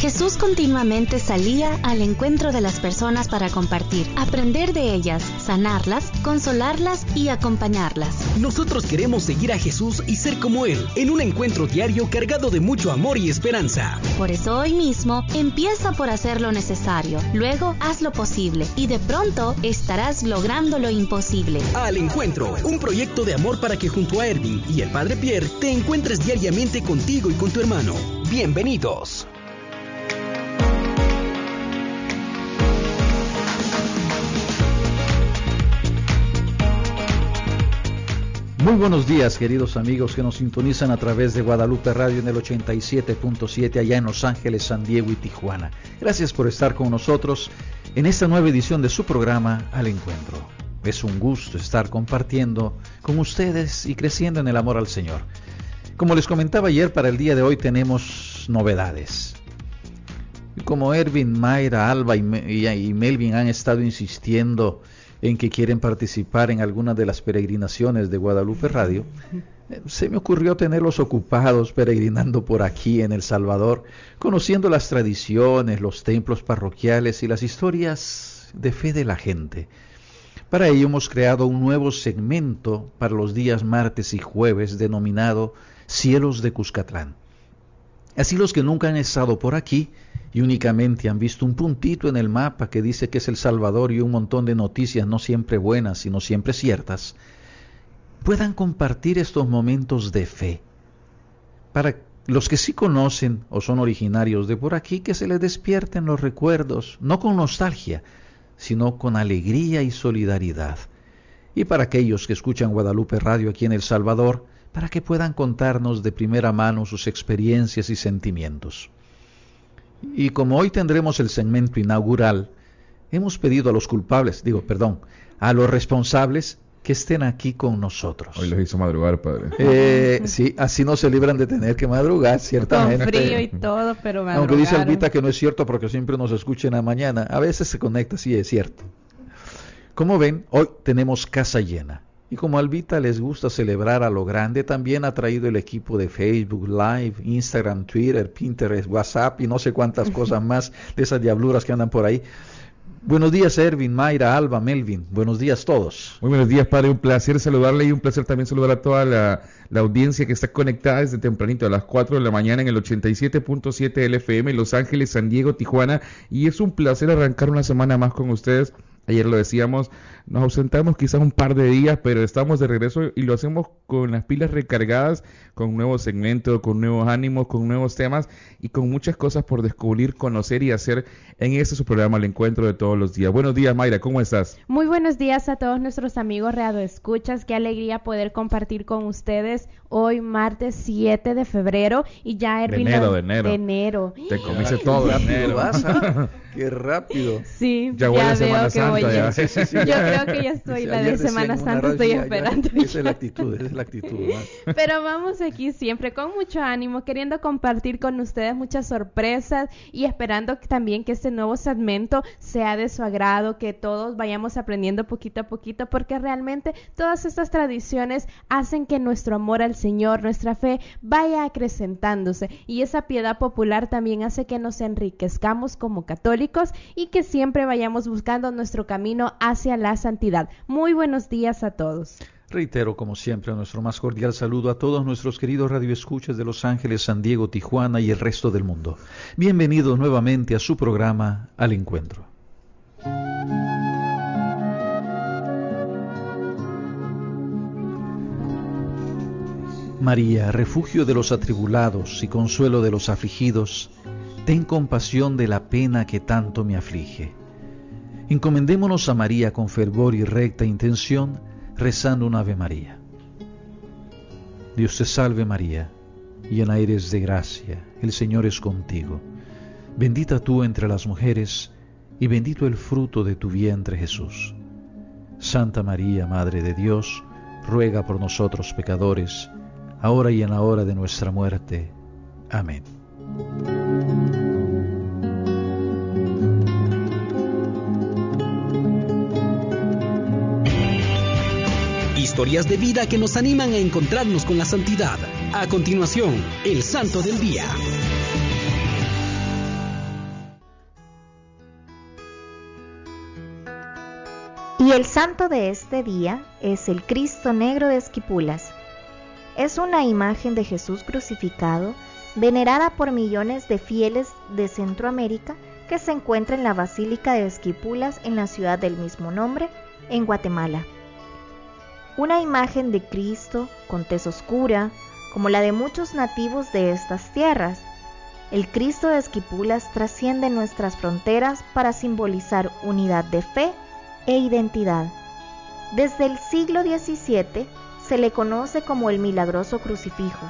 Jesús continuamente salía al encuentro de las personas para compartir, aprender de ellas, sanarlas, consolarlas y acompañarlas. Nosotros queremos seguir a Jesús y ser como Él, en un encuentro diario cargado de mucho amor y esperanza. Por eso hoy mismo empieza por hacer lo necesario, luego haz lo posible y de pronto estarás logrando lo imposible. Al encuentro, un proyecto de amor para que junto a Erwin y el Padre Pierre te encuentres diariamente contigo y con tu hermano. Bienvenidos. Muy buenos días, queridos amigos que nos sintonizan a través de Guadalupe Radio en el 87.7 allá en Los Ángeles, San Diego y Tijuana. Gracias por estar con nosotros en esta nueva edición de su programa Al Encuentro. Es un gusto estar compartiendo con ustedes y creciendo en el amor al Señor. Como les comentaba ayer, para el día de hoy tenemos novedades. Como Erwin, Mayra, Alba y, Melvin han estado insistiendo en que quieren participar en alguna de las peregrinaciones de Guadalupe Radio, se me ocurrió tenerlos ocupados peregrinando por aquí en El Salvador, conociendo las tradiciones, los templos parroquiales y las historias de fe de la gente. Para ello hemos creado un nuevo segmento para los días martes y jueves denominado Cielos de Cuscatlán. Así los que nunca han estado por aquí y únicamente han visto un puntito en el mapa que dice que es El Salvador y un montón de noticias no siempre buenas, sino siempre ciertas, puedan compartir estos momentos de fe. Para los que sí conocen o son originarios de por aquí, que se les despierten los recuerdos, no con nostalgia, sino con alegría y solidaridad. Y para aquellos que escuchan Guadalupe Radio aquí en El Salvador, para que puedan contarnos de primera mano sus experiencias y sentimientos. Y como hoy tendremos el segmento inaugural, hemos pedido a los culpables, digo, perdón, a los responsables que estén aquí con nosotros. Hoy los hizo madrugar, padre. Eh, sí, así no se libran de tener que madrugar, ciertamente. Con frío y todo, pero madrugaron. Aunque dice Albita que no es cierto porque siempre nos escuchen a mañana. A veces se conecta, sí es cierto. Como ven, hoy tenemos casa llena. Y como Albita les gusta celebrar a lo grande, también ha traído el equipo de Facebook Live, Instagram, Twitter, Pinterest, WhatsApp y no sé cuántas cosas más de esas diabluras que andan por ahí. Buenos días, Ervin, Mayra, Alba, Melvin. Buenos días todos. Muy buenos días, padre. Un placer saludarle y un placer también saludar a toda la, la audiencia que está conectada desde tempranito a las 4 de la mañana en el 87.7 LFM Los Ángeles, San Diego, Tijuana. Y es un placer arrancar una semana más con ustedes Ayer lo decíamos, nos ausentamos quizás un par de días, pero estamos de regreso y lo hacemos con las pilas recargadas, con un nuevo segmento, con nuevos ánimos, con nuevos temas y con muchas cosas por descubrir, conocer y hacer en este su programa El Encuentro de todos los días. Buenos días, Mayra, ¿cómo estás? Muy buenos días a todos nuestros amigos Reado Escuchas. Qué alegría poder compartir con ustedes hoy, martes 7 de febrero y ya Erwin. De enero, de enero. De enero. Te comiste todo, enero. Qué rápido. Sí, ya, veo que voy. Ya. Yo creo que ya estoy la de Semana Santa, estoy esperando. esa es la actitud, esa es la actitud. Pero vamos aquí siempre con mucho ánimo, queriendo compartir con ustedes muchas sorpresas y esperando también que este nuevo segmento sea de su agrado, que todos vayamos aprendiendo poquito a poquito, porque realmente todas estas tradiciones hacen que nuestro amor al Señor, nuestra fe, vaya acrecentándose y esa piedad popular también hace que nos enriquezcamos como católicos y que siempre vayamos buscando nuestro camino hacia la santidad. Muy buenos días a todos. Reitero, como siempre, nuestro más cordial saludo a todos nuestros queridos radioescuchas de Los Ángeles, San Diego, Tijuana y el resto del mundo. Bienvenidos nuevamente a su programa Al Encuentro. María, refugio de los atribulados y consuelo de los afligidos, ten compasión de la pena que tanto me aflige. Encomendémonos a María con fervor y recta intención, rezando un Ave María. Dios te salve María, llena eres de gracia, el Señor es contigo. Bendita tú entre las mujeres, y bendito el fruto de tu vientre Jesús. Santa María, Madre de Dios, ruega por nosotros pecadores, ahora y en la hora de nuestra muerte. Amén. historias de vida que nos animan a encontrarnos con la santidad. A continuación, el Santo del Día. Y el santo de este día es el Cristo Negro de Esquipulas. Es una imagen de Jesús crucificado venerada por millones de fieles de Centroamérica que se encuentra en la Basílica de Esquipulas en la ciudad del mismo nombre, en Guatemala. Una imagen de Cristo con tez oscura, como la de muchos nativos de estas tierras. El Cristo de Esquipulas trasciende nuestras fronteras para simbolizar unidad de fe e identidad. Desde el siglo XVII se le conoce como el milagroso crucifijo.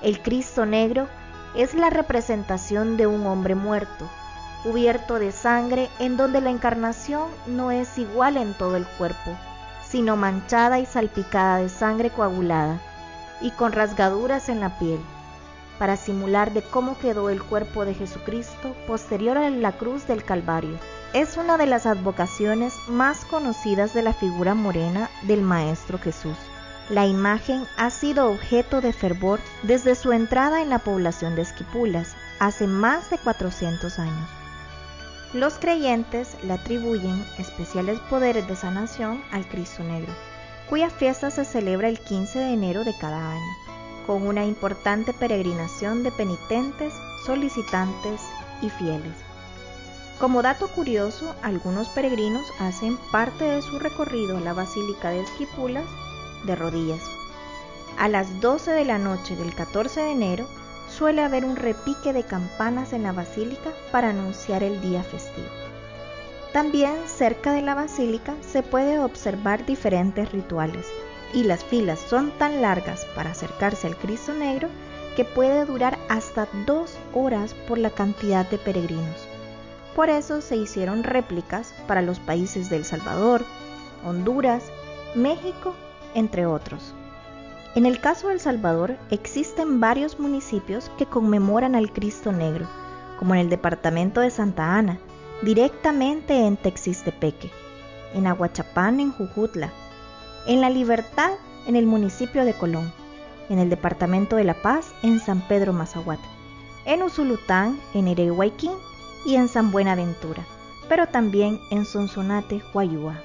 El Cristo negro es la representación de un hombre muerto, cubierto de sangre en donde la encarnación no es igual en todo el cuerpo, sino manchada y salpicada de sangre coagulada y con rasgaduras en la piel, para simular de cómo quedó el cuerpo de Jesucristo posterior a la cruz del Calvario. Es una de las advocaciones más conocidas de la figura morena del Maestro Jesús. La imagen ha sido objeto de fervor desde su entrada en la población de Esquipulas, hace más de 400 años. Los creyentes le atribuyen especiales poderes de sanación al Cristo Negro, cuya fiesta se celebra el 15 de enero de cada año, con una importante peregrinación de penitentes, solicitantes y fieles. Como dato curioso, algunos peregrinos hacen parte de su recorrido a la Basílica de Esquipulas de rodillas. A las 12 de la noche del 14 de enero suele haber un repique de campanas en la basílica para anunciar el día festivo. También cerca de la basílica se puede observar diferentes rituales y las filas son tan largas para acercarse al Cristo Negro que puede durar hasta dos horas por la cantidad de peregrinos. Por eso se hicieron réplicas para los países de El Salvador, Honduras, México, entre otros. En el caso de El Salvador existen varios municipios que conmemoran al Cristo Negro, como en el departamento de Santa Ana, directamente en Texistepeque, en Aguachapán en Jujutla, en La Libertad en el municipio de Colón, en el departamento de La Paz en San Pedro Mazahuat, en Usulután en Erehuayquín y en San Buenaventura, pero también en Sonsonate, Huayúa.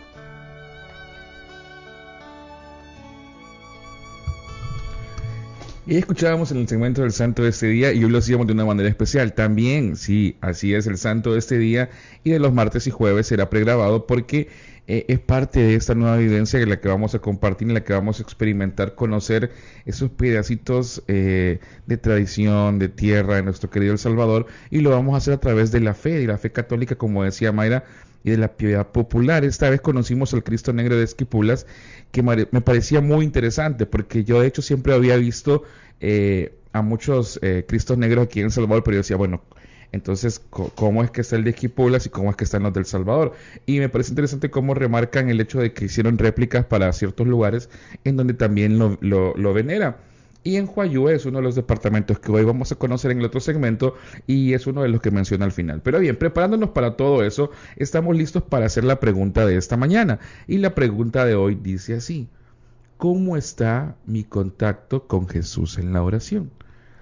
Y escuchábamos en el segmento del santo de este día y hoy lo hacíamos de una manera especial. También, sí, así es, el santo de este día y de los martes y jueves será pregrabado porque eh, es parte de esta nueva vivencia en la que vamos a compartir, en la que vamos a experimentar, conocer esos pedacitos eh, de tradición, de tierra de nuestro querido El Salvador y lo vamos a hacer a través de la fe, de la fe católica, como decía Mayra, y de la piedad popular. Esta vez conocimos al Cristo Negro de Esquipulas, que me parecía muy interesante, porque yo de hecho siempre había visto eh, a muchos eh, Cristos Negros aquí en El Salvador, pero yo decía, bueno, entonces, ¿cómo es que está el de Esquipulas y cómo es que están los del Salvador? Y me parece interesante cómo remarcan el hecho de que hicieron réplicas para ciertos lugares en donde también lo, lo, venera. Y en Huayú es uno de los departamentos que hoy vamos a conocer en el otro segmento y es uno de los que menciona al final. Pero bien, preparándonos para todo eso, estamos listos para hacer la pregunta de esta mañana. Y la pregunta de hoy dice así, ¿cómo está mi contacto con Jesús en la oración?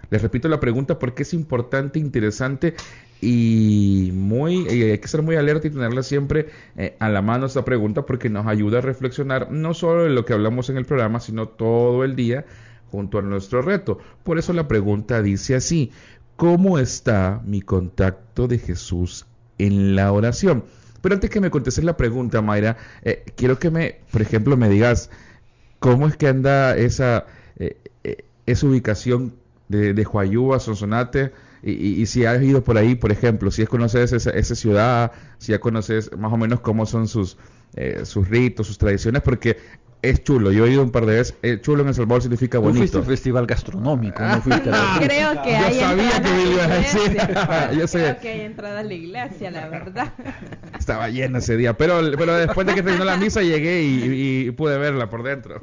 Les repito la pregunta porque es importante, interesante y muy hay que ser muy alerta y tenerla siempre eh, a la mano esta pregunta porque nos ayuda a reflexionar no solo en lo que hablamos en el programa, sino todo el día junto a nuestro reto. Por eso la pregunta dice así, ¿cómo está mi contacto de Jesús en la oración? Pero antes que me contestes la pregunta, Mayra, eh, quiero que me, por ejemplo, me digas cómo es que anda esa, eh, esa ubicación de, de Huayúa, Sonsonate, y, si has ido por ahí, por ejemplo, si conoces esa, esa ciudad, si ya conoces más o menos cómo son sus, sus ritos, sus tradiciones, porque es chulo. Yo he ido un par de veces. Eh, chulo en El Salvador significa bonito. fuiste al festival gastronómico, no fuiste a Creo que hay Yo sabía que me ibas a decir. Yo Creo que hay entrada a la iglesia, la verdad. Estaba llena ese día. Pero, pero después de que terminó la misa llegué y, pude verla por dentro.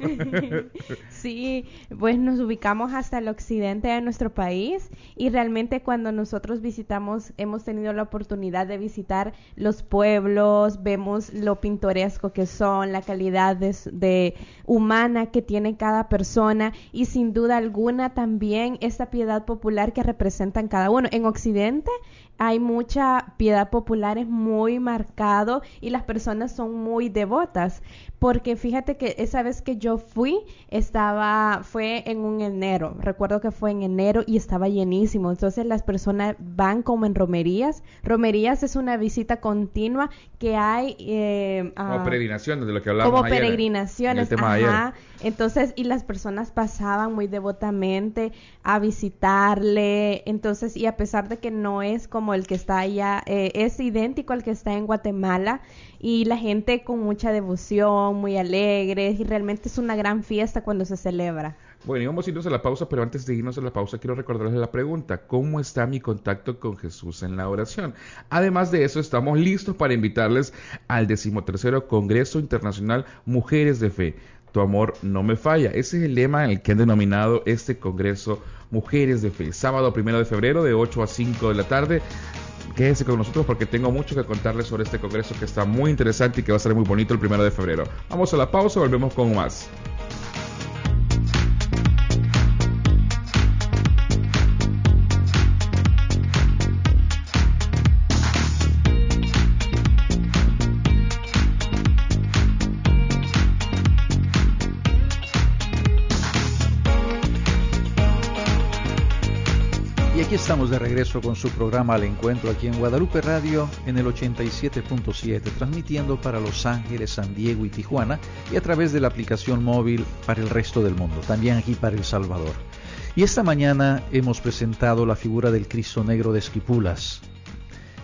sí, pues nos ubicamos hasta el occidente de nuestro país y realmente cuando nosotros visitamos, hemos tenido la oportunidad de visitar los pueblos, vemos lo pintoresco que son, la calidad de humana que tiene cada persona y sin duda alguna también esta piedad popular que representan cada uno. En Occidente hay mucha piedad popular, es muy marcado y las personas son muy devotas. Porque fíjate que esa vez que yo fui, estaba, fue en un enero, recuerdo que fue en enero y estaba llenísimo. Entonces las personas van como en romerías. Romerías es una visita continua que hay... Eh, como peregrinaciones, de lo que hablábamos Como peregrinaciones, ajá. Entonces, y las personas pasaban muy devotamente a visitarle. Entonces, y a pesar de que no es como el que está allá, eh, es idéntico al que está en Guatemala y la gente con mucha devoción, muy alegre y realmente es una gran fiesta cuando se celebra. Bueno, íbamos a irnos a la pausa, pero antes de irnos a la pausa quiero recordarles la pregunta, ¿cómo está mi contacto con Jesús en la oración? Además de eso, estamos listos para invitarles al decimotercero Congreso Internacional Mujeres de Fe. Tu amor no me falla. Ese es el lema en el que han denominado este Congreso Mujeres de Fe. Sábado primero de febrero de 8 a 5 de la tarde. Quédense con nosotros porque tengo mucho que contarles sobre este congreso que está muy interesante y que va a ser muy bonito el primero de febrero. Vamos a la pausa, volvemos con más. De regreso con su programa Al Encuentro aquí en Guadalupe Radio en el 87.7, transmitiendo para Los Ángeles, San Diego y Tijuana y a través de la aplicación móvil para el resto del mundo, también aquí para El Salvador. Y esta mañana hemos presentado la figura del Cristo Negro de Esquipulas,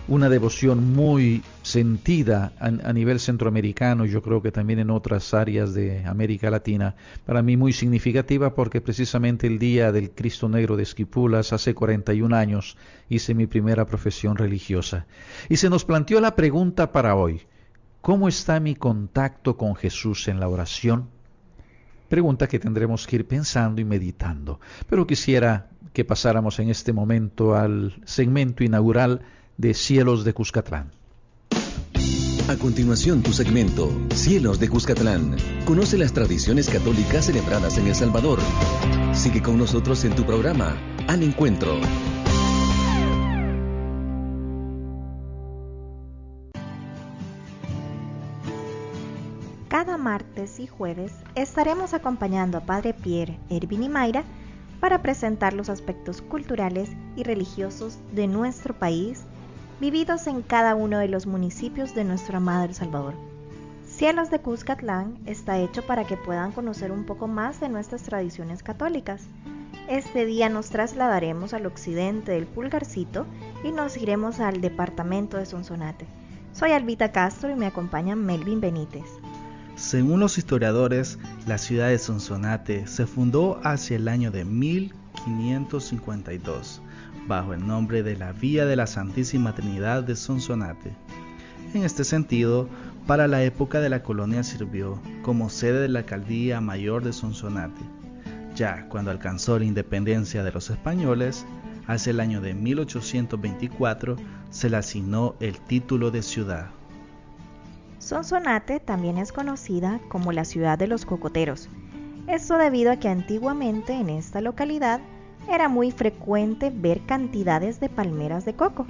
una devoción muy sentida a, nivel centroamericano, yo creo que también en otras áreas de América Latina, para mí muy significativa porque precisamente el día del Cristo Negro de Esquipulas, hace 41 años, hice mi primera profesión religiosa. Y se nos planteó la pregunta para hoy, ¿cómo está mi contacto con Jesús en la oración? Pregunta que tendremos que ir pensando y meditando. Pero quisiera que pasáramos en este momento al segmento inaugural de Cielos de Cuscatlán. A continuación, tu segmento, Cielos de Cuscatlán. Conoce las tradiciones católicas celebradas en El Salvador. Sigue con nosotros en tu programa, Al Encuentro. Cada martes y jueves estaremos acompañando a Padre Pierre, Ervin y Mayra para presentar los aspectos culturales y religiosos de nuestro país vividos en cada uno de los municipios de nuestro amado El Salvador. Cielos de Cuscatlán está hecho para que puedan conocer un poco más de nuestras tradiciones católicas. Este día nos trasladaremos al occidente del Pulgarcito y nos iremos al departamento de Sonsonate. Soy Albita Castro y me acompaña Melvin Benítez. Según los historiadores, la ciudad de Sonsonate se fundó hacia el año de 1552 bajo el nombre de la Vía de la Santísima Trinidad de Sonsonate. En este sentido, para la época de la colonia sirvió como sede de la alcaldía mayor de Sonsonate. Ya cuando alcanzó la independencia de los españoles, hacia el año de 1824 se le asignó el título de ciudad. Sonsonate también es conocida como la ciudad de los cocoteros. Esto debido a que antiguamente en esta localidad era muy frecuente ver cantidades de palmeras de coco.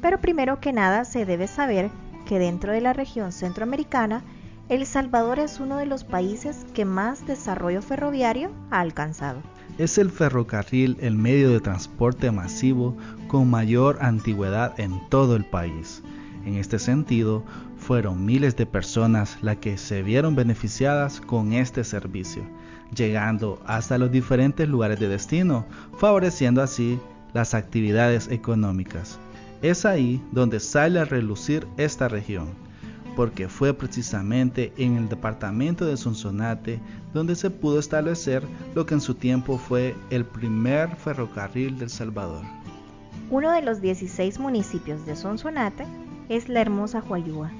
Pero primero que nada se debe saber que dentro de la región centroamericana, El Salvador es uno de los países que más desarrollo ferroviario ha alcanzado. Es el ferrocarril el medio de transporte masivo con mayor antigüedad en todo el país. En este sentido, fueron miles de personas las que se vieron beneficiadas con este servicio llegando hasta los diferentes lugares de destino, favoreciendo así las actividades económicas. Es ahí donde sale a relucir esta región, porque fue precisamente en el departamento de Sonsonate donde se pudo establecer lo que en su tiempo fue el primer ferrocarril del Salvador. Uno de los 16 municipios de Sonsonate es la hermosa Huayúa.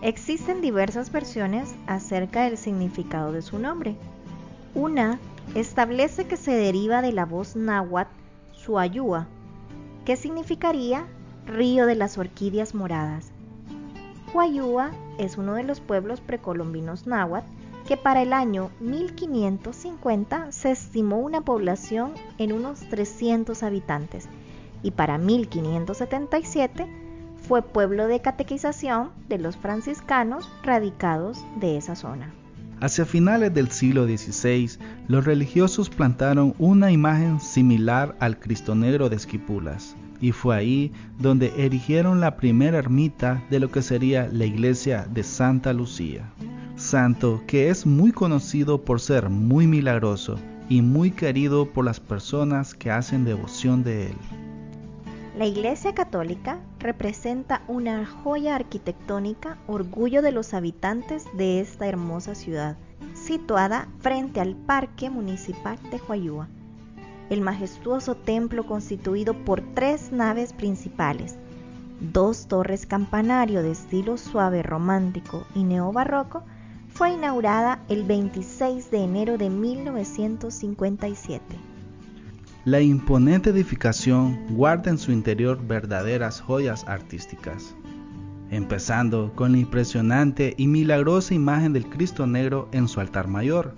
Existen diversas versiones acerca del significado de su nombre, una establece que se deriva de la voz náhuatl Suayúa, que significaría río de las orquídeas moradas. Huayúa es uno de los pueblos precolombinos náhuatl que para el año 1550 se estimó una población en unos 300 habitantes, y para 1577 fue pueblo de catequización de los franciscanos radicados de esa zona. Hacia finales del siglo XVI, los religiosos plantaron una imagen similar al Cristo Negro de Esquipulas, y fue ahí donde erigieron la primera ermita de lo que sería la iglesia de Santa Lucía, santo que es muy conocido por ser muy milagroso y muy querido por las personas que hacen devoción de él. La Iglesia Católica representa una joya arquitectónica, orgullo de los habitantes de esta hermosa ciudad, situada frente al Parque Municipal de Huayúa. El majestuoso templo constituido por tres naves principales, dos torres campanario de estilo suave romántico y neobarroco, fue inaugurada el 26 de enero de 1957. La imponente edificación guarda en su interior verdaderas joyas artísticas, empezando con la impresionante y milagrosa imagen del Cristo Negro en su altar mayor,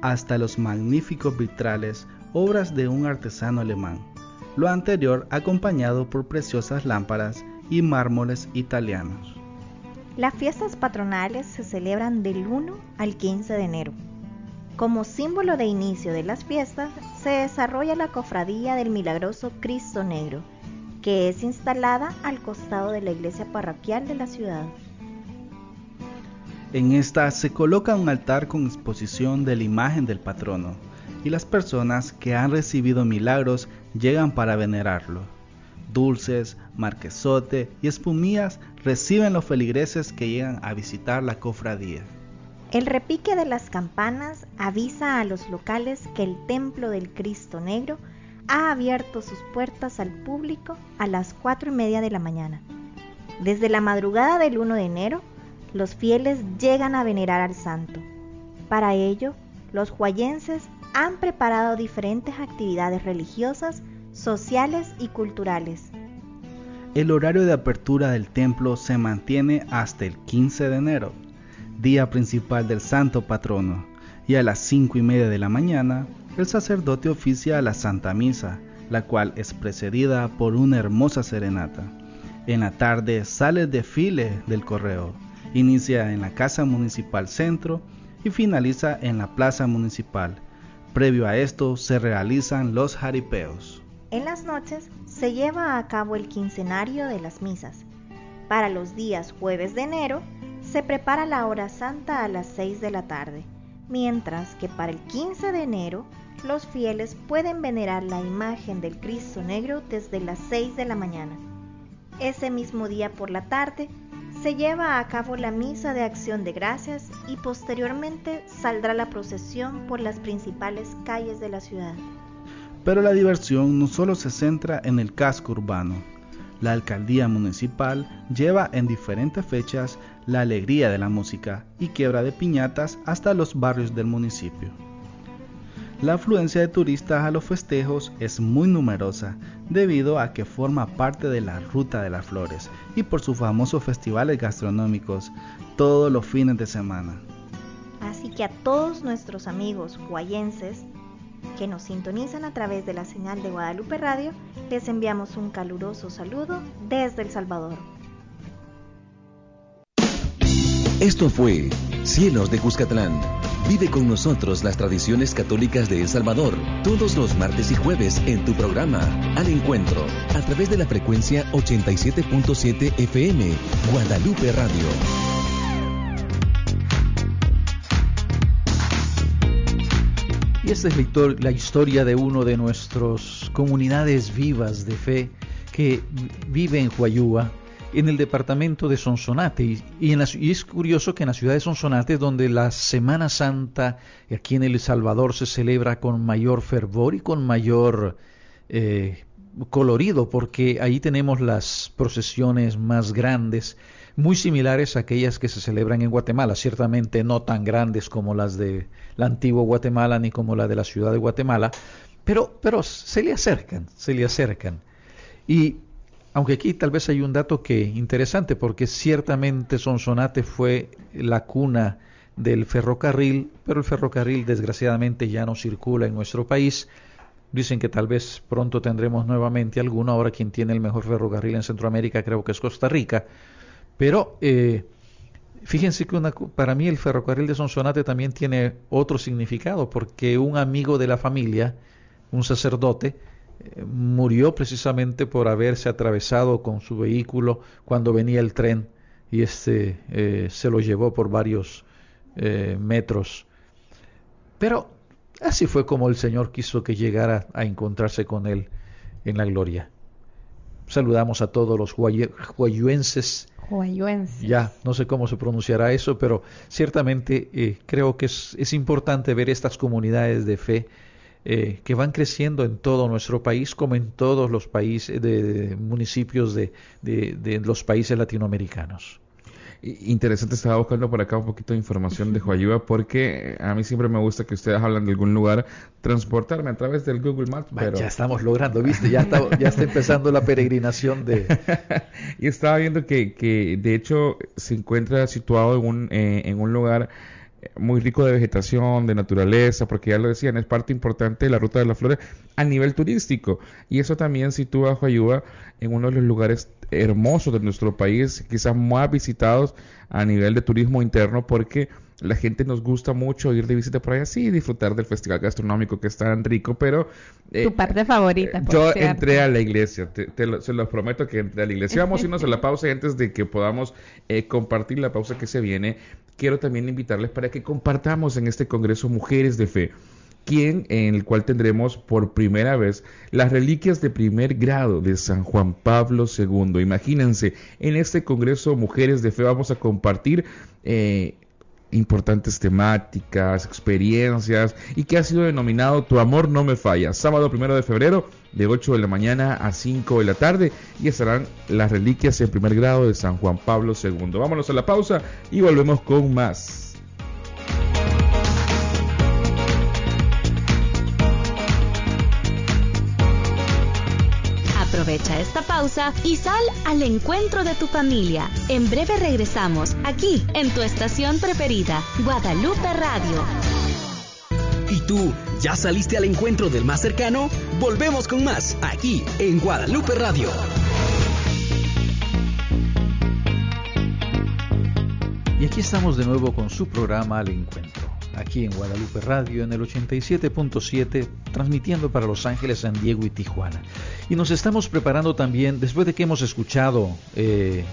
hasta los magníficos vitrales, obras de un artesano alemán, lo anterior acompañado por preciosas lámparas y mármoles italianos. Las fiestas patronales se celebran del 1 al 15 de enero. Como símbolo de inicio de las fiestas, se desarrolla la cofradía del milagroso Cristo Negro, que es instalada al costado de la iglesia parroquial de la ciudad. En esta se coloca un altar con exposición de la imagen del patrono, y las personas que han recibido milagros llegan para venerarlo. Dulces, marquesote y espumillas reciben los feligreses que llegan a visitar la cofradía. El repique de las campanas avisa a los locales que el templo del Cristo Negro ha abierto sus puertas al público a las cuatro y media de la mañana. Desde la madrugada del 1 de enero, los fieles llegan a venerar al santo. Para ello, los huayenses han preparado diferentes actividades religiosas, sociales y culturales. El horario de apertura del templo se mantiene hasta el 15 de enero día principal del santo patrono, y a las cinco y media de la mañana el sacerdote oficia la Santa Misa, la cual es precedida por una hermosa serenata. En la tarde sale el desfile del correo, inicia en la Casa Municipal Centro y finaliza en la Plaza Municipal. Previo a esto se realizan los jaripeos. En las noches se lleva a cabo el quincenario de las misas. Para los días jueves de enero se prepara la hora santa a las 6 de la tarde, mientras que para el 15 de enero los fieles pueden venerar la imagen del Cristo Negro desde las 6 de la mañana. Ese mismo día por la tarde se lleva a cabo la misa de acción de gracias y posteriormente saldrá la procesión por las principales calles de la ciudad. Pero la diversión no solo se centra en el casco urbano, la alcaldía municipal lleva en diferentes fechas la alegría de la música y quiebra de piñatas hasta los barrios del municipio. La afluencia de turistas a los festejos es muy numerosa debido a que forma parte de la Ruta de las Flores y por sus famosos festivales gastronómicos todos los fines de semana. Así que a todos nuestros amigos guayenses que nos sintonizan a través de la señal de Guadalupe Radio, les enviamos un caluroso saludo desde El Salvador. Esto fue Cielos de Cuscatlán. Vive con nosotros las tradiciones católicas de El Salvador todos los martes y jueves en tu programa Al Encuentro a través de la frecuencia 87.7 FM Guadalupe Radio. Esta es la historia de uno de nuestras comunidades vivas de fe que vive en Huayúa, en el departamento de Sonsonate. Y, y, es curioso que en la ciudad de Sonsonate, donde la Semana Santa aquí en El Salvador se celebra con mayor fervor y con mayor eh, colorido, porque ahí tenemos las procesiones más grandes muy similares a aquellas que se celebran en Guatemala, ciertamente no tan grandes como las de la antigua Guatemala ni como la de la ciudad de Guatemala, pero, pero se le acercan, se le acercan. Y aunque aquí tal vez hay un dato que interesante, porque ciertamente Sonsonate fue la cuna del ferrocarril, pero el ferrocarril desgraciadamente ya no circula en nuestro país, Dicen que tal vez pronto tendremos nuevamente alguno. Ahora quien tiene el mejor ferrocarril en Centroamérica creo que es Costa Rica. Pero eh, fíjense que para mí el ferrocarril de Sonsonate también tiene otro significado, porque un amigo de la familia, un sacerdote, eh, murió precisamente por haberse atravesado con su vehículo cuando venía el tren y este eh, se lo llevó por varios metros. Pero Así fue como el Señor quiso que llegara a encontrarse con Él en la gloria. Saludamos a todos los huayuenses. Ya, no sé cómo se pronunciará eso, pero ciertamente eh, creo que es, importante ver estas comunidades de fe eh, que van creciendo en todo nuestro país, como en todos los países, de, municipios de los países latinoamericanos. Interesante, estaba buscando por acá un poquito de información de Huayuba porque a mí siempre me gusta que ustedes hablan de algún lugar, transportarme a través del Google Maps. Pero... Ya estamos logrando, ¿viste? Ya está, ya está empezando la peregrinación de... y estaba viendo que, que de hecho se encuentra situado en un, eh, en un lugar muy rico de vegetación, de naturaleza, porque ya lo decían, es parte importante de la Ruta de las Flores a nivel turístico. Y eso también sitúa a en uno de los lugares hermosos de nuestro país, quizás más visitados a nivel de turismo interno, porque la gente nos gusta mucho ir de visita por allá, sí, disfrutar del festival gastronómico que es tan rico, pero... Eh, tu parte favorita. Eh, yo entré a la iglesia, te, se los prometo que entré a la iglesia. Vamos a irnos a la pausa y antes de que podamos eh, compartir la pausa que se viene, quiero también invitarles para que compartamos en este Congreso Mujeres de Fe quien en el cual tendremos por primera vez las reliquias de primer grado de San Juan Pablo II. Imagínense, en este Congreso Mujeres de Fe vamos a compartir eh, importantes temáticas, experiencias y que ha sido denominado Tu amor no me falla. Sábado primero de febrero de 8 de la mañana a 5 de la tarde y estarán las reliquias en primer grado de San Juan Pablo II. Vámonos a la pausa y volvemos con más. Aprovecha esta pausa y sal al encuentro de tu familia. En breve regresamos, aquí, en tu estación preferida, Guadalupe Radio. ¿Y tú, ya saliste al encuentro del más cercano? Volvemos con más, aquí, en Guadalupe Radio. Y aquí estamos de nuevo con su programa Al Encuentro aquí en Guadalupe Radio en el 87.7, transmitiendo para Los Ángeles, San Diego y Tijuana. Y nos estamos preparando también, después de que hemos escuchado eh,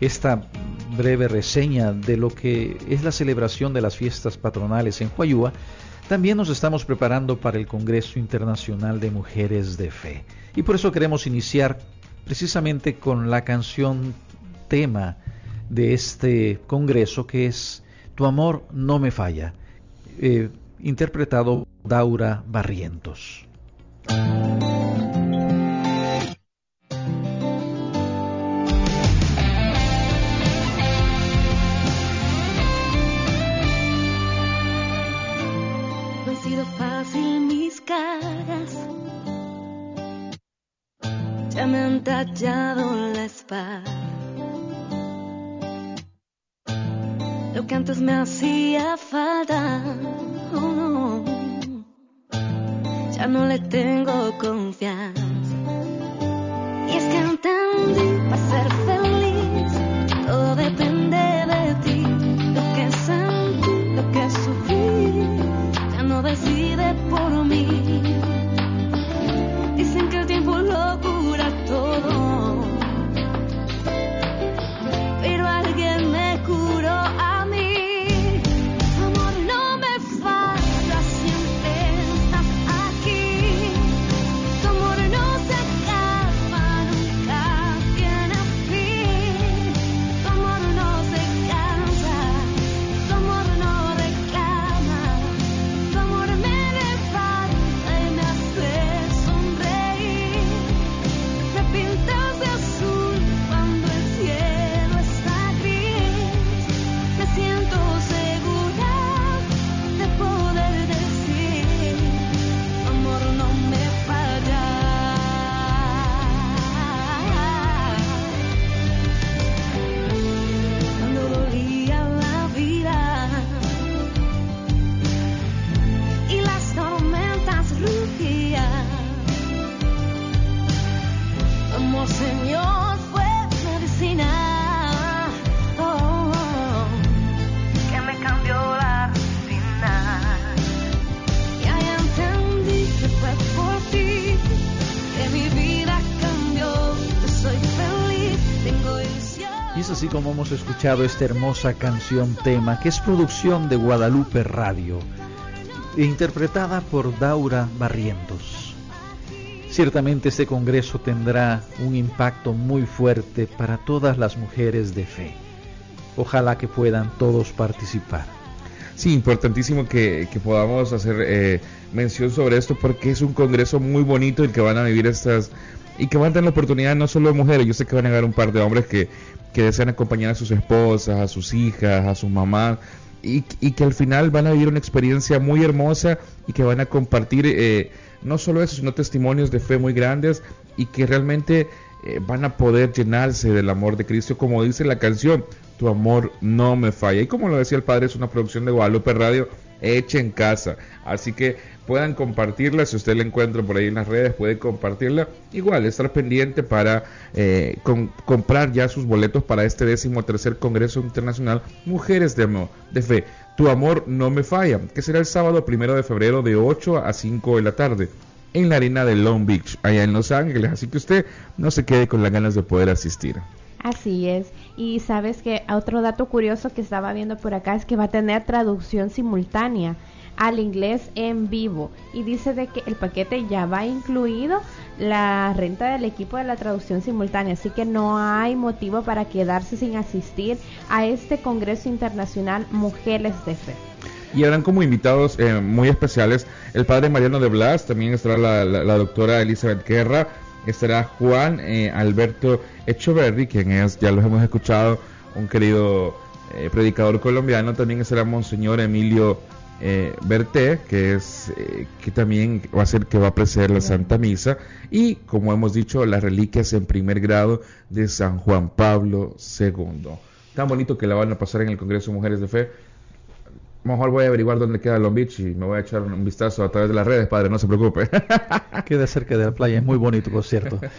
esta breve reseña de lo que es la celebración de las fiestas patronales en Huayúa, también nos estamos preparando para el Congreso Internacional de Mujeres de Fe. Y por eso queremos iniciar precisamente con la canción tema de este Congreso que es tu amor no me falla, eh, interpretado Daura Barrientos. No ha sido fácil mis caras, ya me han tallado la espada lo que antes me hacía falta. Oh, ya no le tengo confianza. Y es que entendí para ser feliz, todo depende de ti. Lo que sentí, lo que sufrí, ya no decide por mí. Escuchado esta hermosa canción tema, que es producción de Guadalupe Radio, interpretada por Daura Barrientos. Ciertamente este Congreso tendrá un impacto muy fuerte para todas las mujeres de fe. Ojalá que puedan todos participar. Sí, importantísimo que, podamos hacer eh, mención sobre esto porque es un congreso muy bonito el que van a vivir estas y que van a tener la oportunidad no solo de mujeres, yo sé que van a haber un par de hombres que, que desean acompañar a sus esposas, a sus hijas, a sus mamás, y, que al final van a vivir una experiencia muy hermosa y que van a compartir eh, no solo eso, sino testimonios de fe muy grandes y que realmente eh, van a poder llenarse del amor de Cristo, como dice la canción, tu amor no me falla. Y como lo decía el Padre, es una producción de Guadalupe Radio hecha en casa. Así que puedan compartirla, si usted la encuentra por ahí en las redes, puede compartirla. Igual, estar pendiente para eh, comprar ya sus boletos para este décimo tercer Congreso Internacional Mujeres de, Amor, de Fe. Tu amor no me falla, que será el sábado primero de febrero de 8 a 5 de la tarde en la arena de Long Beach, allá en Los Ángeles. Así que usted no se quede con las ganas de poder asistir. Así es. Y sabes que otro dato curioso que estaba viendo por acá es que va a tener traducción simultánea al inglés en vivo y dice de que el paquete ya va incluido la renta del equipo de la traducción simultánea, así que no hay motivo para quedarse sin asistir a este Congreso Internacional Mujeres de Fe. Y eran como invitados eh, muy especiales el padre Mariano de Blas, también estará la, doctora Elizabeth Guerra, estará Juan eh, Alberto Echeverry, quien es, ya los hemos escuchado, un querido eh, predicador colombiano, también estará Monseñor Emilio eh, Berté, que es eh, que también va a ser que va a preceder la Santa Misa y como hemos dicho las reliquias en primer grado de San Juan Pablo II. Tan bonito que la van a pasar en el Congreso de Mujeres de Fe. Mejor voy a averiguar dónde queda Long Beach y me voy a echar un vistazo a través de las redes, padre, no se preocupe. Queda cerca de la playa, es muy bonito, por cierto.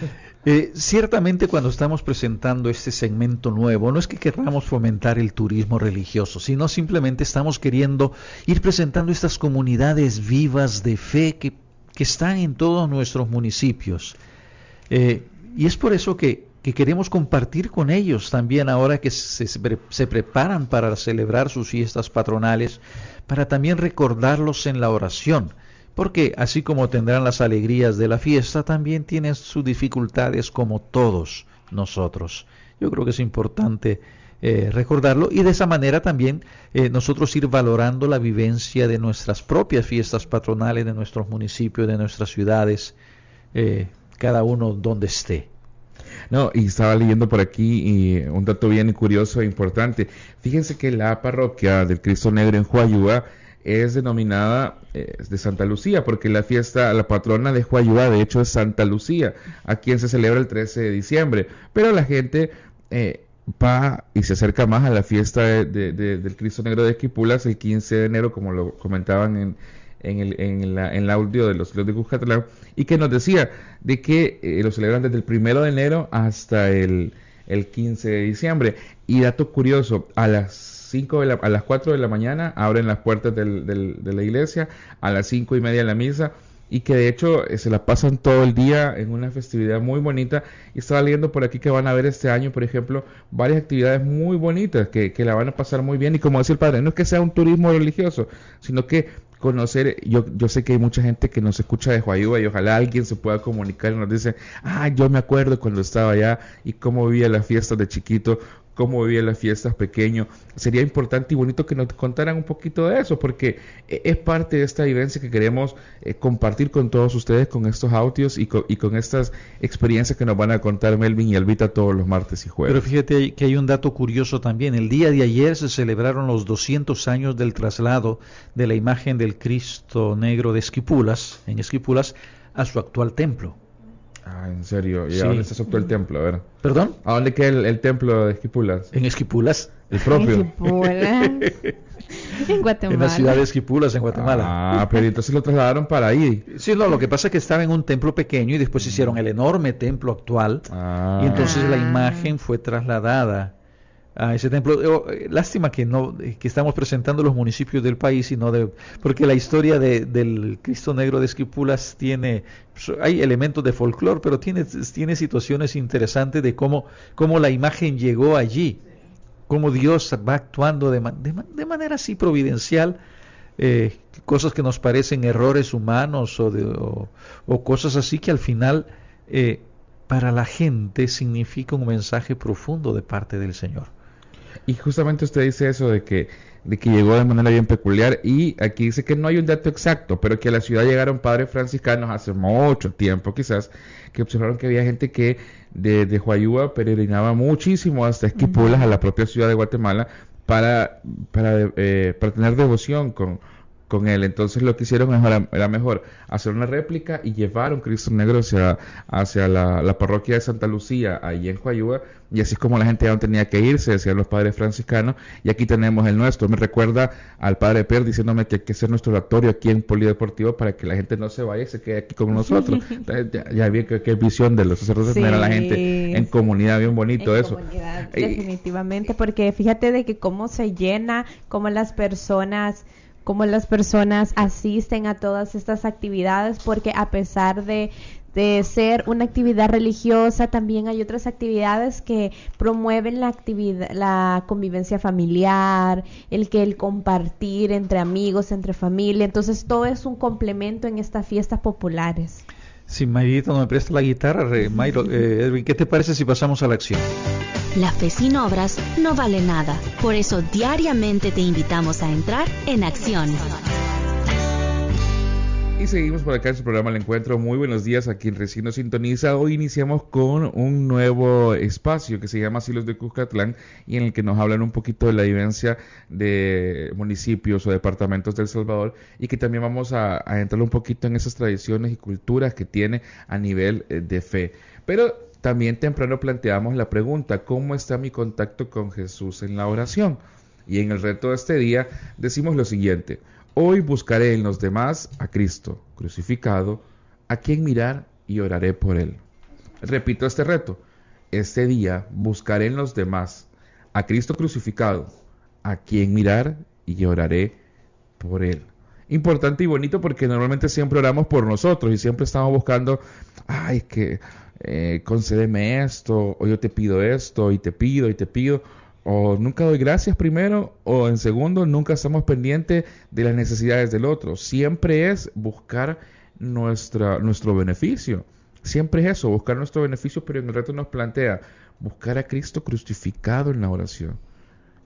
Eh, ciertamente cuando estamos presentando este segmento nuevo, no es que queramos fomentar el turismo religioso, sino simplemente estamos queriendo ir presentando estas comunidades vivas de fe que, que están en todos nuestros municipios. Eh, y es por eso que, que, queremos compartir con ellos también ahora que se, preparan para celebrar sus fiestas patronales, para también recordarlos en la oración porque así como tendrán las alegrías de la fiesta, también tienen sus dificultades como todos nosotros. Yo creo que es importante eh, recordarlo y de esa manera también eh, nosotros ir valorando la vivencia de nuestras propias fiestas patronales, de nuestros municipios, de nuestras ciudades, eh, cada uno donde esté. No, y estaba leyendo por aquí y un dato bien curioso e importante. Fíjense que la parroquia del Cristo Negro en Huayúa es denominada eh, de Santa Lucía, porque la fiesta, la patrona de Huayúa, de hecho, es Santa Lucía, a quien se celebra el 13 de diciembre. Pero la gente eh, va y se acerca más a la fiesta de, del Cristo Negro de Esquipulas el 15 de enero, como lo comentaban en, en, el, en, la, en audio de los de Cuscatlán, y que nos decía de que eh, lo celebran desde el 1 de enero hasta el, el 15 de diciembre. Y dato curioso, a las a las 4 de la mañana abren las puertas del, de la iglesia, a las 5 y media la misa y que de hecho eh, se la pasan todo el día en una festividad muy bonita. Y estaba leyendo por aquí que van a ver este año, por ejemplo, varias actividades muy bonitas que, que la van a pasar muy bien. Y como decía el padre, no es que sea un turismo religioso, sino que conocer, yo, yo sé que hay mucha gente que nos escucha de Huayúa y ojalá alguien se pueda comunicar y nos dice, ah, yo me acuerdo cuando estaba allá y cómo vivía las fiestas de chiquito, cómo vivía las fiestas pequeño. Sería importante y bonito que nos contaran un poquito de eso, porque e, es parte de esta vivencia que queremos eh, compartir con todos ustedes con estos audios y con, estas experiencias que nos van a contar Melvin y Albita todos los martes y jueves. Pero fíjate que hay un dato curioso también. El día de ayer se celebraron los 200 años del traslado de la imagen del Cristo Negro de Esquipulas, en Esquipulas, a su actual templo. Ah, en serio. ¿Y a dónde se soltó el templo? A ver. ¿Perdón? ¿A dónde queda el, templo de Esquipulas? En Esquipulas. El propio. en Guatemala. En la ciudad de Esquipulas, en Guatemala. Ah, pero entonces lo trasladaron para ahí. Sí, no, lo que pasa es que estaba en un templo pequeño y después hicieron el enorme templo actual. Ah. Y entonces la imagen fue trasladada a ese templo. Eh, lástima que no que estamos presentando los municipios del país y no de porque la historia de, del Cristo Negro de Esquipulas tiene hay elementos de folclore, pero tiene tiene situaciones interesantes de cómo cómo la imagen llegó allí, cómo Dios va actuando de, de, manera así providencial. Eh, cosas que nos parecen errores humanos o, de, o, cosas así que al final eh, para la gente significa un mensaje profundo de parte del Señor. Y justamente usted dice eso de que, de que llegó de manera bien peculiar y aquí dice que no hay un dato exacto, pero que a la ciudad llegaron padres franciscanos hace mucho tiempo quizás, que observaron que había gente que de, de Huayúa peregrinaba muchísimo hasta Esquipulas, a la propia ciudad de Guatemala, para, para, eh, para tener devoción con, con él. Entonces lo que hicieron era, mejor hacer una réplica y llevar un Cristo Negro hacia, hacia la, parroquia de Santa Lucía, ahí en Coayuba, y así es como la gente ya no tenía que irse, decían los padres franciscanos, y aquí tenemos el nuestro. Me recuerda al padre Per diciéndome que hay que hacer nuestro oratorio aquí en Polideportivo para que la gente no se vaya y se quede aquí con nosotros. ya, vi que, visión de los sacerdotes tener a la gente en comunidad, bien bonito eso. definitivamente, porque fíjate de que cómo se llena, cómo las personas cómo las personas asisten a todas estas actividades, porque a pesar de, de ser una actividad religiosa, también hay otras actividades que promueven la actividad, la convivencia familiar, el que el compartir entre amigos, entre familia. Entonces todo es un complemento en estas fiestas populares. Si Mayrito no me presta la guitarra, Mayro, eh, Edwin, ¿qué te parece si pasamos a la acción? La fe sin obras no vale nada. Por eso diariamente te invitamos a entrar en acción. Y seguimos por acá en su programa El Encuentro. Muy buenos días a quien recién nos sintoniza. Hoy iniciamos con un nuevo espacio que se llama Silos de Cuscatlán y en el que nos hablan un poquito de la vivencia de municipios o departamentos del Salvador y que también vamos a, a entrar un poquito en esas tradiciones y culturas que tiene a nivel eh, de fe. Pero también temprano planteamos la pregunta, ¿cómo está mi contacto con Jesús en la oración? Y en el reto de este día decimos lo siguiente, hoy buscaré en los demás a Cristo crucificado, a quien mirar y oraré por él. Repito este reto, este día buscaré en los demás a Cristo crucificado, a quien mirar y oraré por él. Importante y bonito porque normalmente siempre oramos por nosotros y siempre estamos buscando, ay, que eh, concédeme esto, o yo te pido esto, y te pido, y te pido, o nunca doy gracias primero, o en segundo, nunca estamos pendientes de las necesidades del otro. Siempre es buscar nuestra, nuestro beneficio. Siempre es eso, buscar nuestro beneficio, pero en el reto nos plantea buscar a Cristo crucificado en la oración.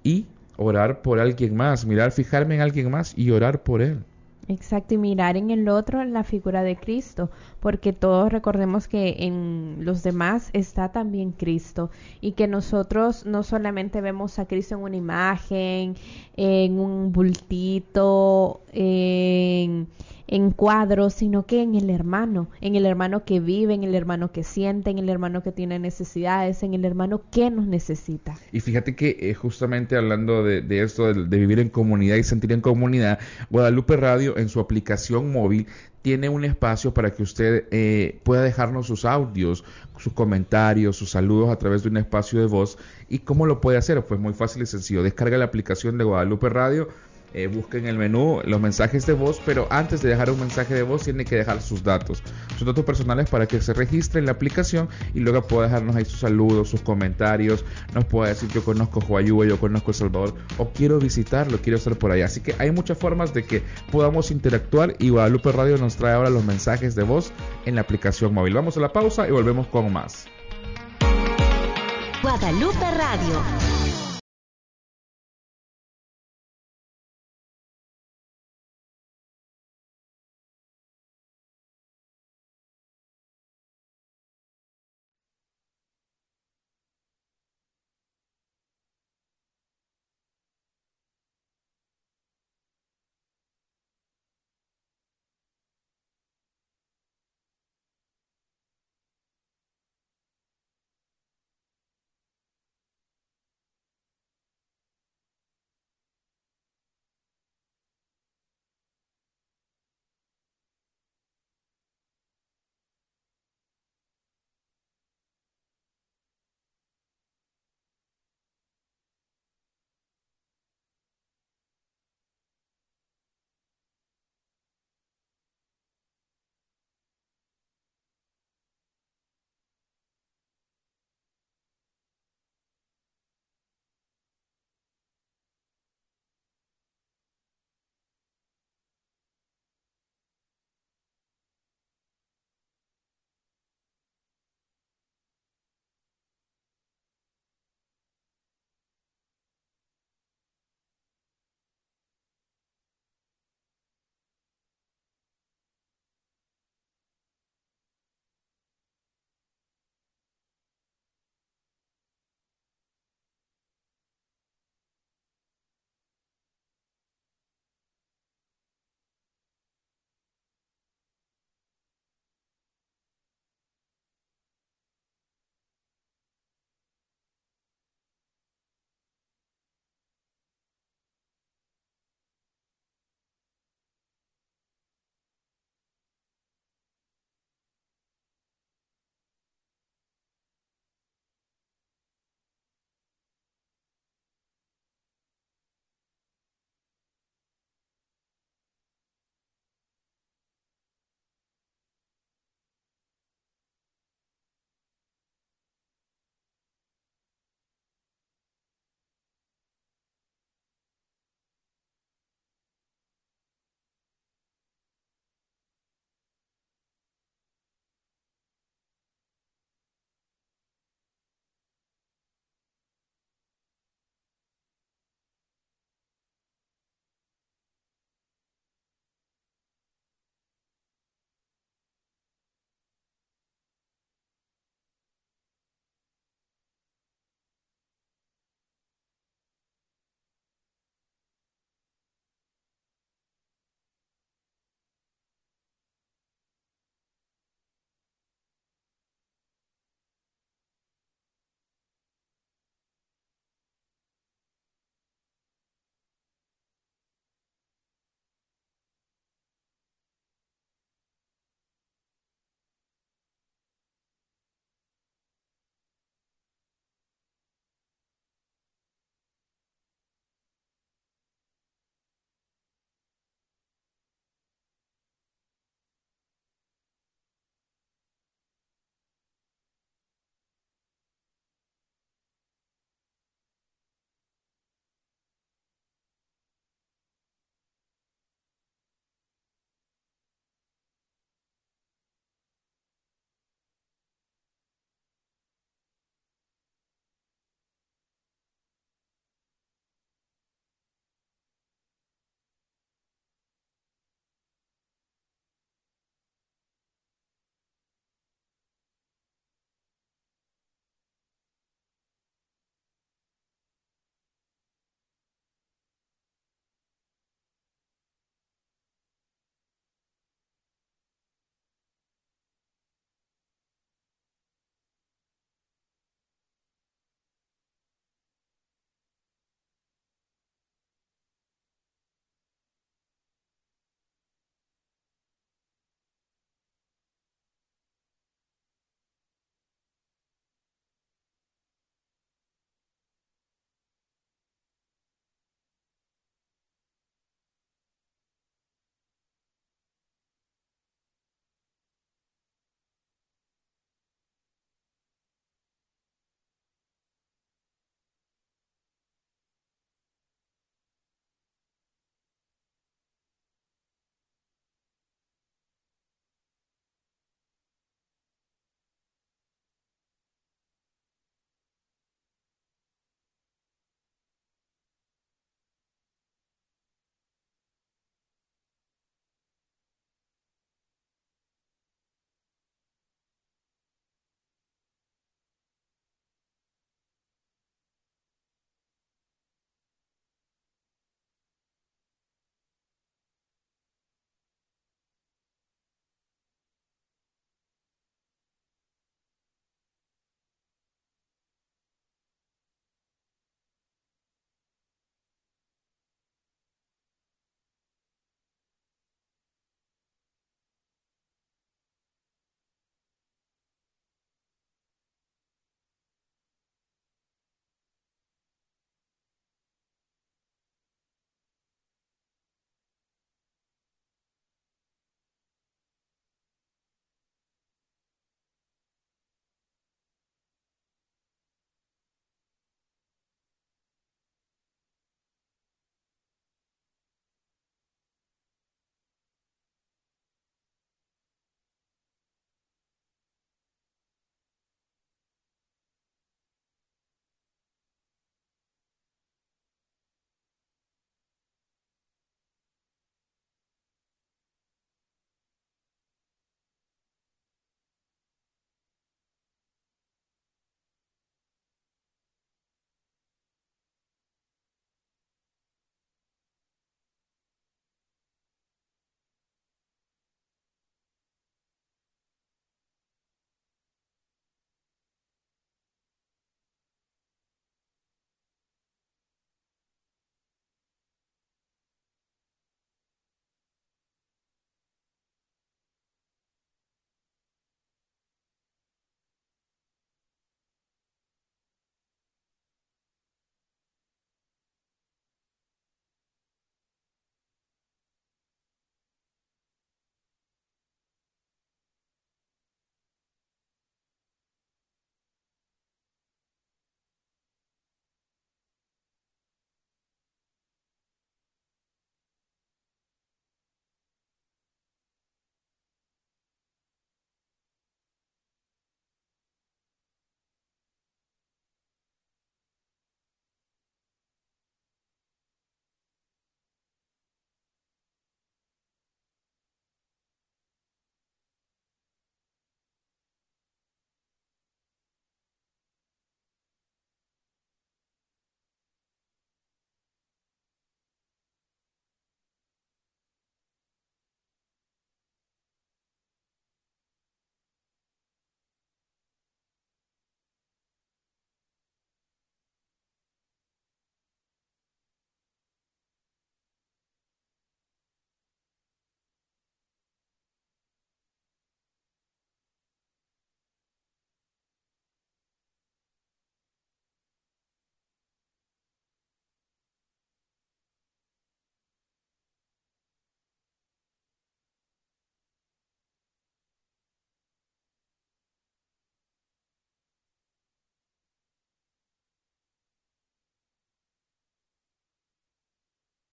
Y orar por alguien más, mirar, fijarme en alguien más y orar por él. Exacto, y mirar en el otro la figura de Cristo, porque todos recordemos que en los demás está también Cristo y que nosotros no solamente vemos a Cristo en una imagen, en un bultito, en en cuadros, sino que en el hermano, en el hermano que vive, en el hermano que siente, en el hermano que tiene necesidades, en el hermano que nos necesita. Y fíjate que eh, justamente hablando de, esto, de, vivir en comunidad y sentir en comunidad, Guadalupe Radio en su aplicación móvil tiene un espacio para que usted eh, pueda dejarnos sus audios, sus comentarios, sus saludos a través de un espacio de voz. ¿Y cómo lo puede hacer? Pues muy fácil y sencillo. Descarga la aplicación de Guadalupe Radio eh, busquen el menú los mensajes de voz, pero antes de dejar un mensaje de voz tiene que dejar sus datos, sus datos personales para que se registre en la aplicación y luego pueda dejarnos ahí sus saludos, sus comentarios, nos pueda decir yo conozco Huayúa, yo conozco El Salvador o quiero visitarlo, quiero estar por allá. Así que hay muchas formas de que podamos interactuar y Guadalupe Radio nos trae ahora los mensajes de voz en la aplicación móvil. Vamos a la pausa y volvemos con más. Guadalupe Radio